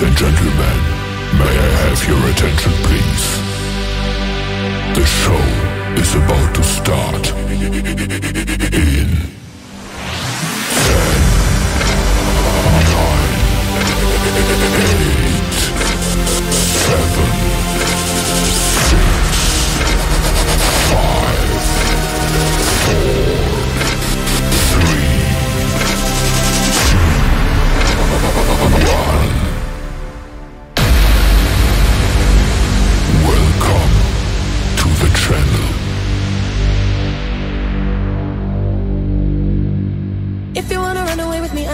And gentlemen, may I have your attention please? The show is about to start in 10, 9, 8, 7, One.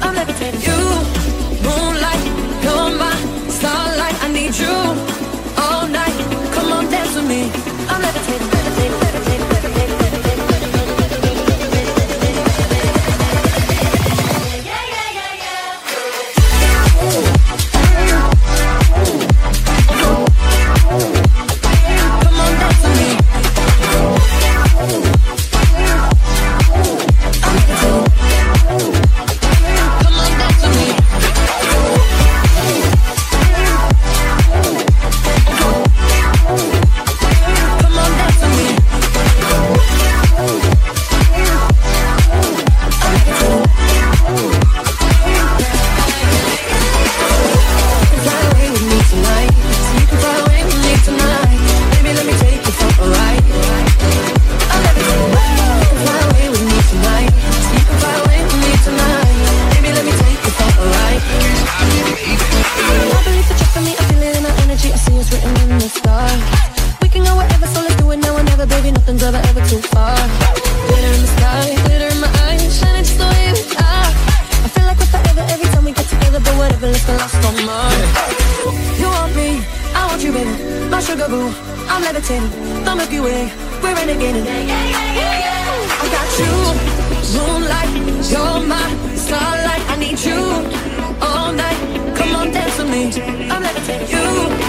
I'm. You, moonlight, my starlight. I need you all night. Come on, dance with me. me. I'm levitating you.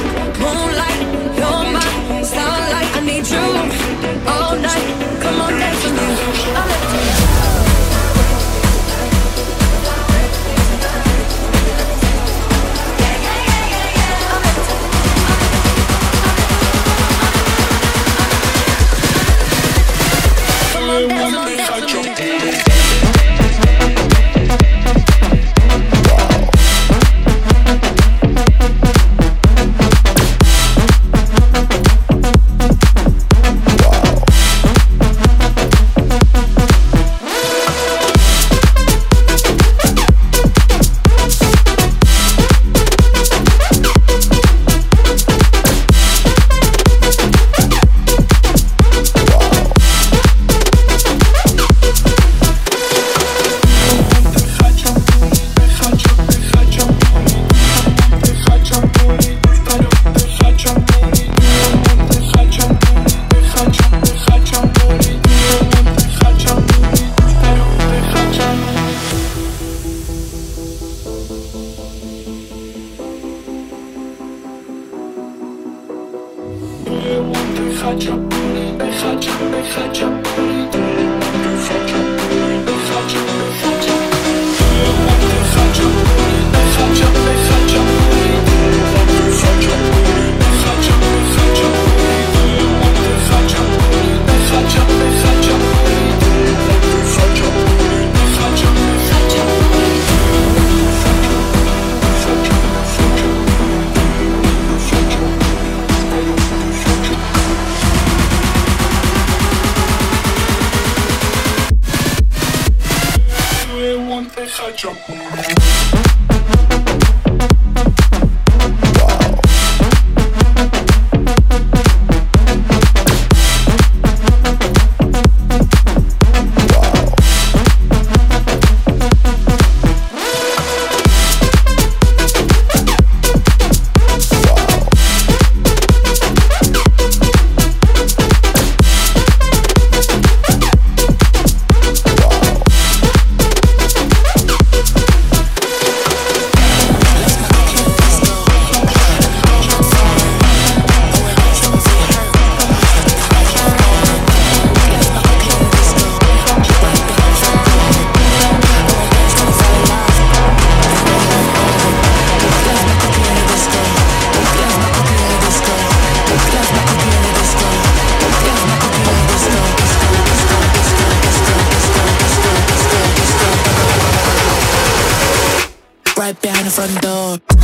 Right behind the front door.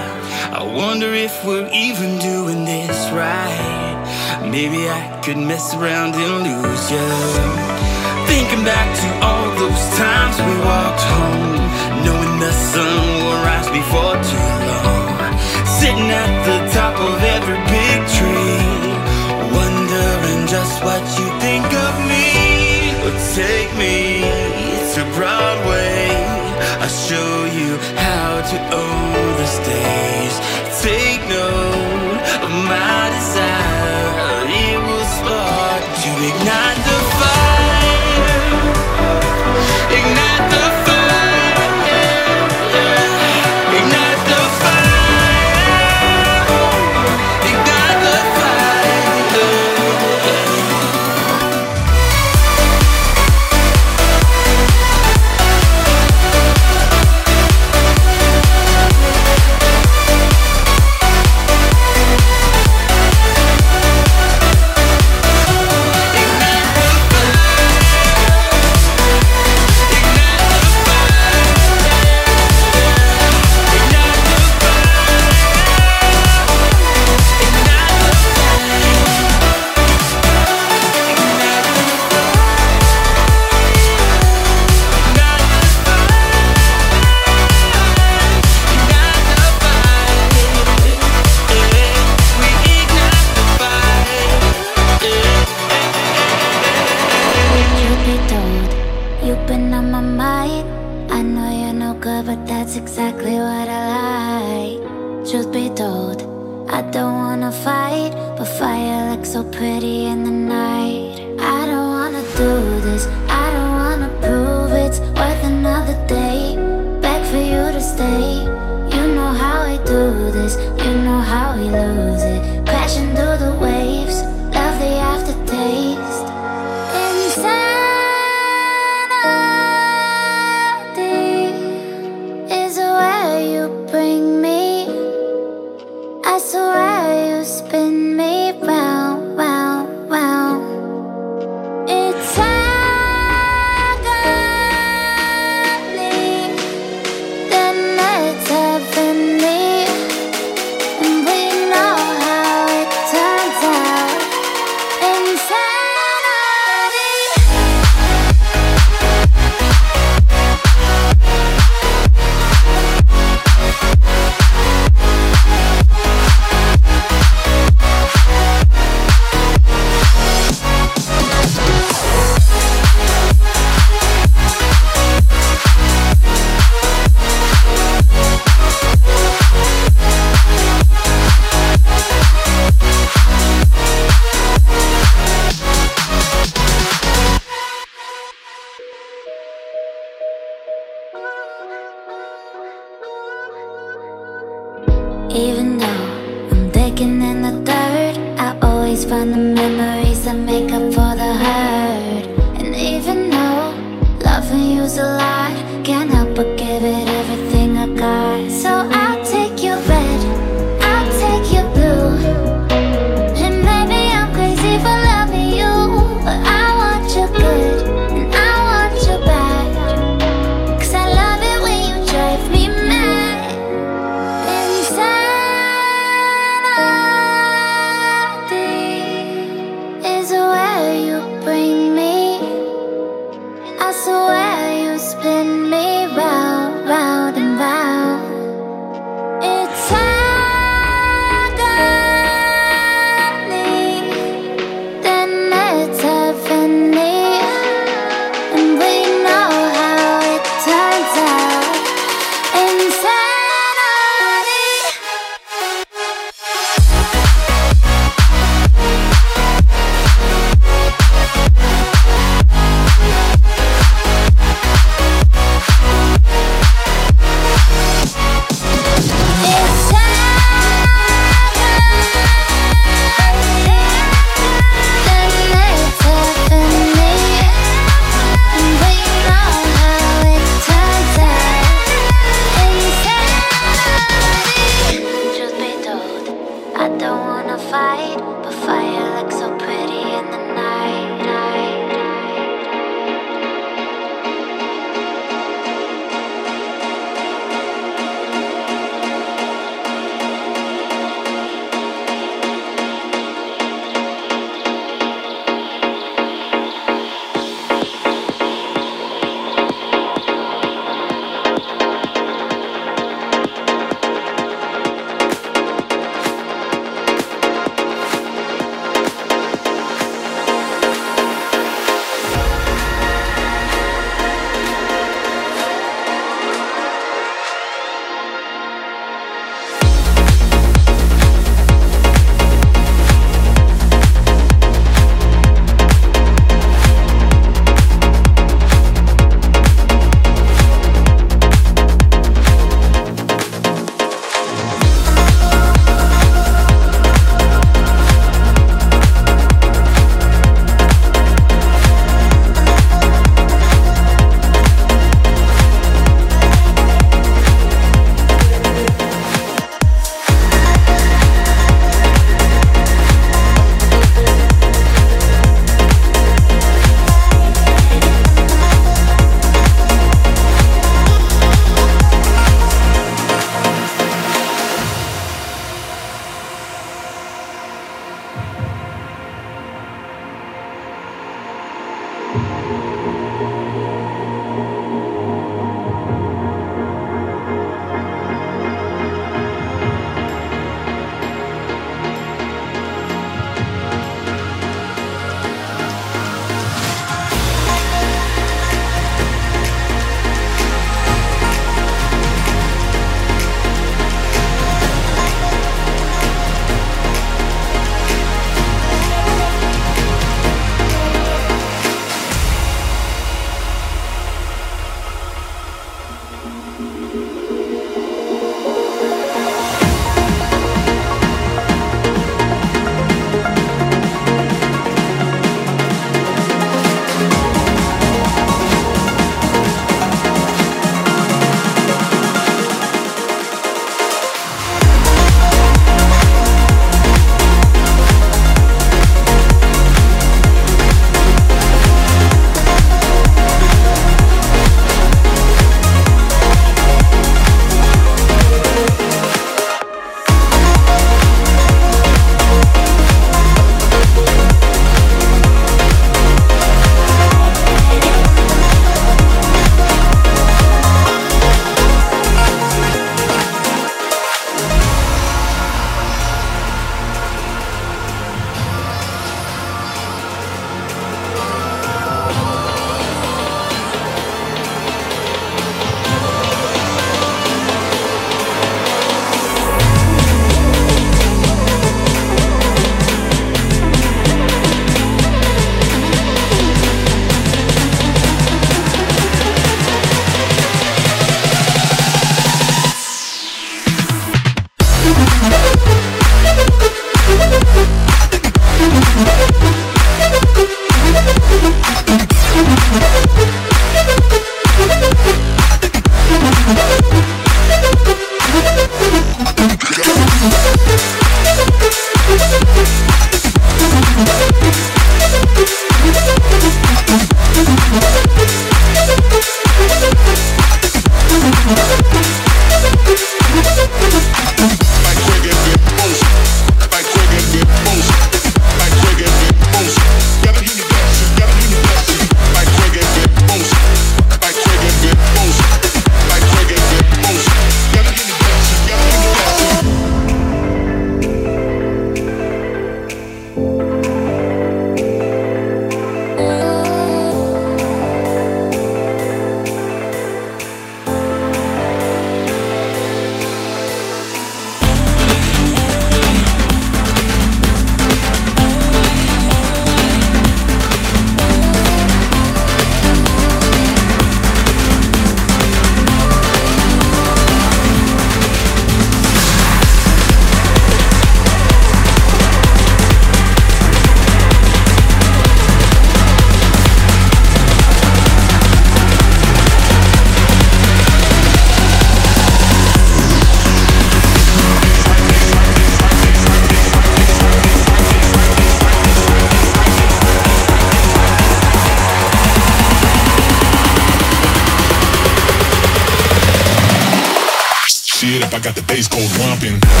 Got the bass go bumping.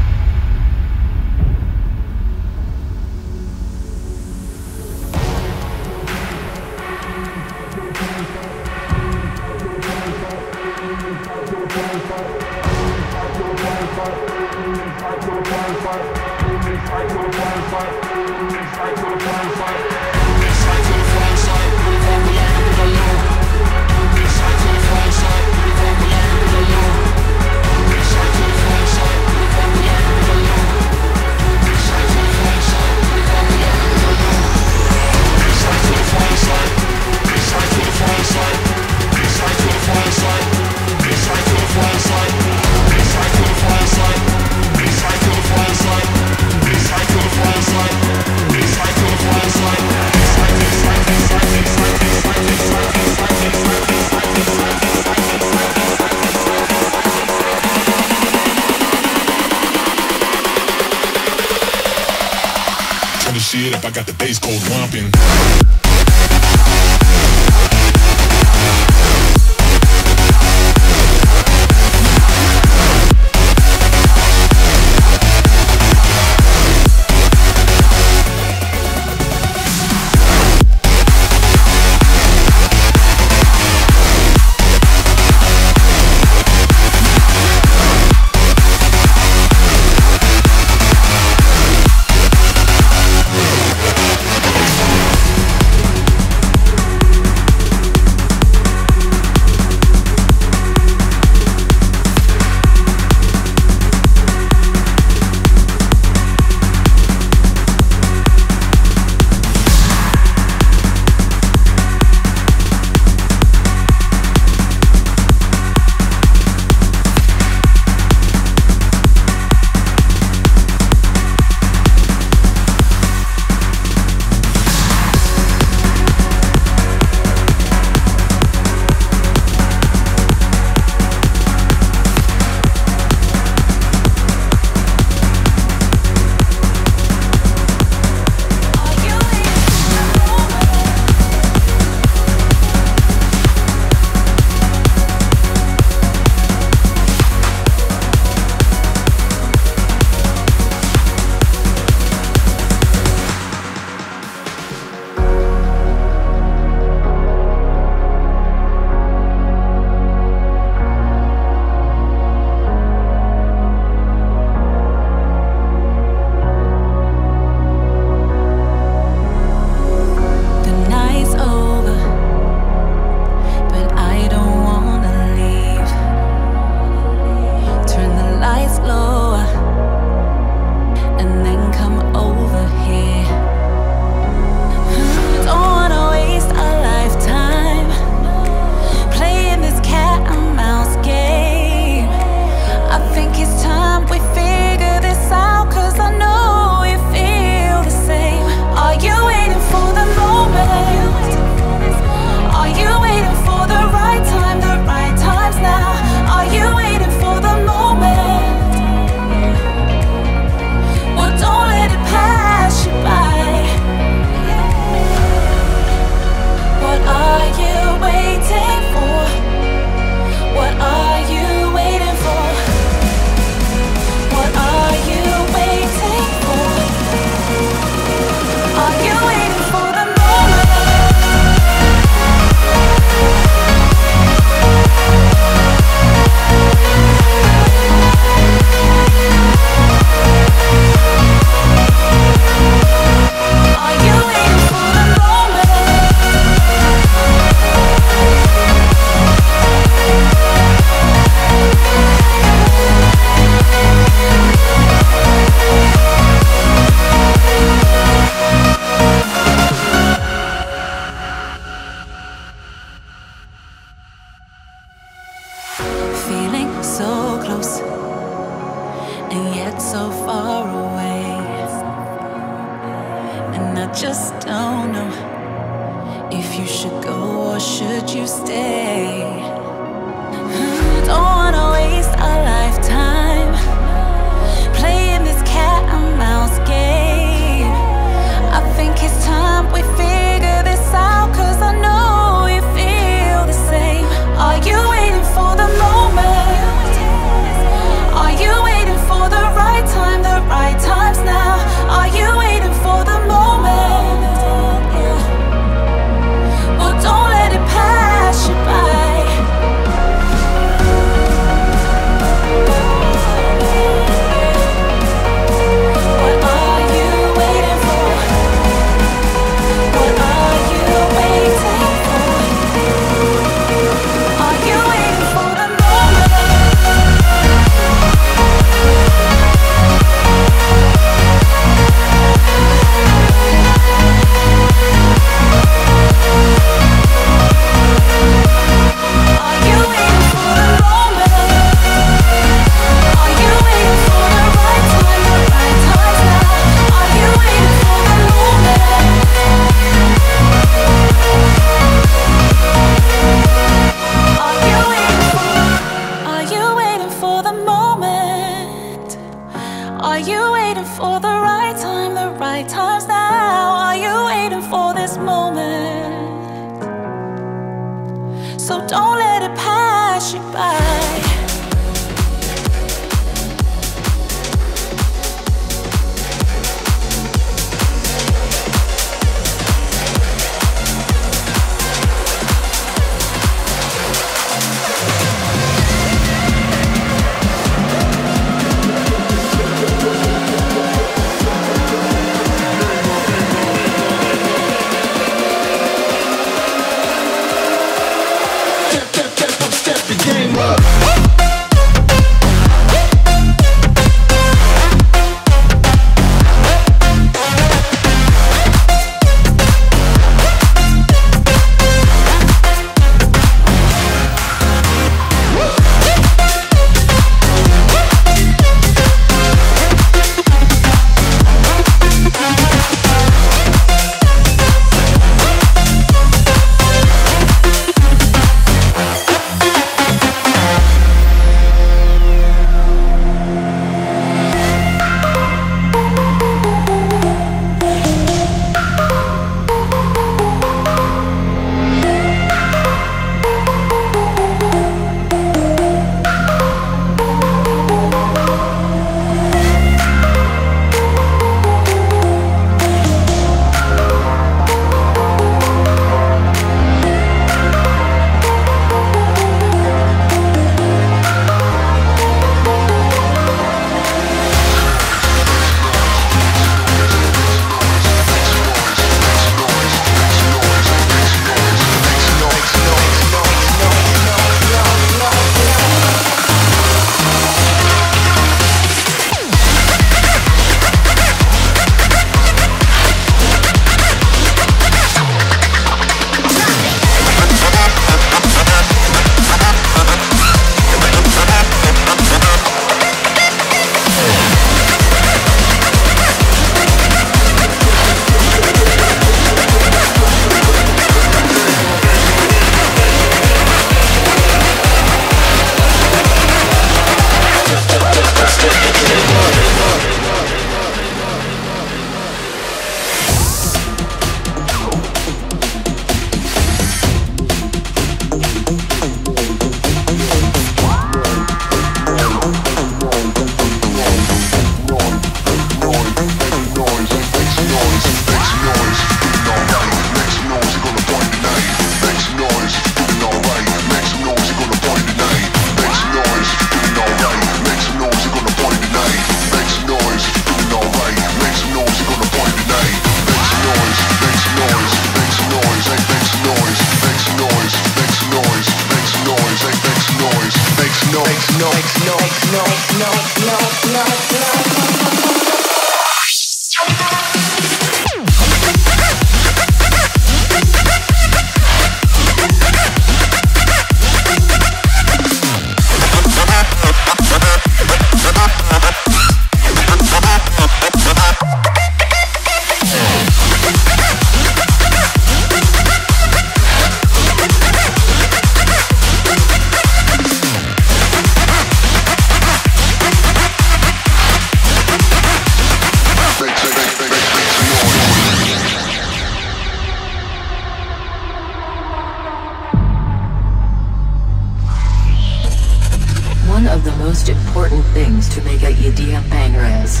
Most important things to make a EDM banger is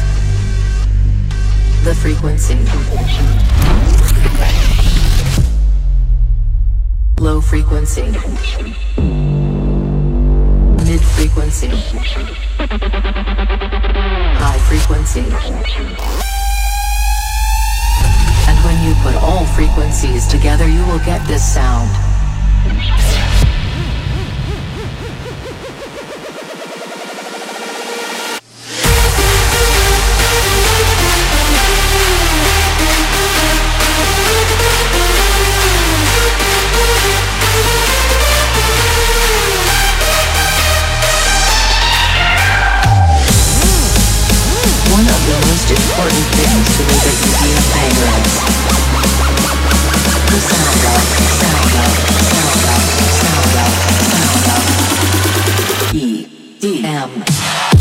the frequency. Low frequency. Mid frequency. High frequency. And when you put all frequencies together you will get this sound. Important things to the of, sound of, sound of, sound of, sound of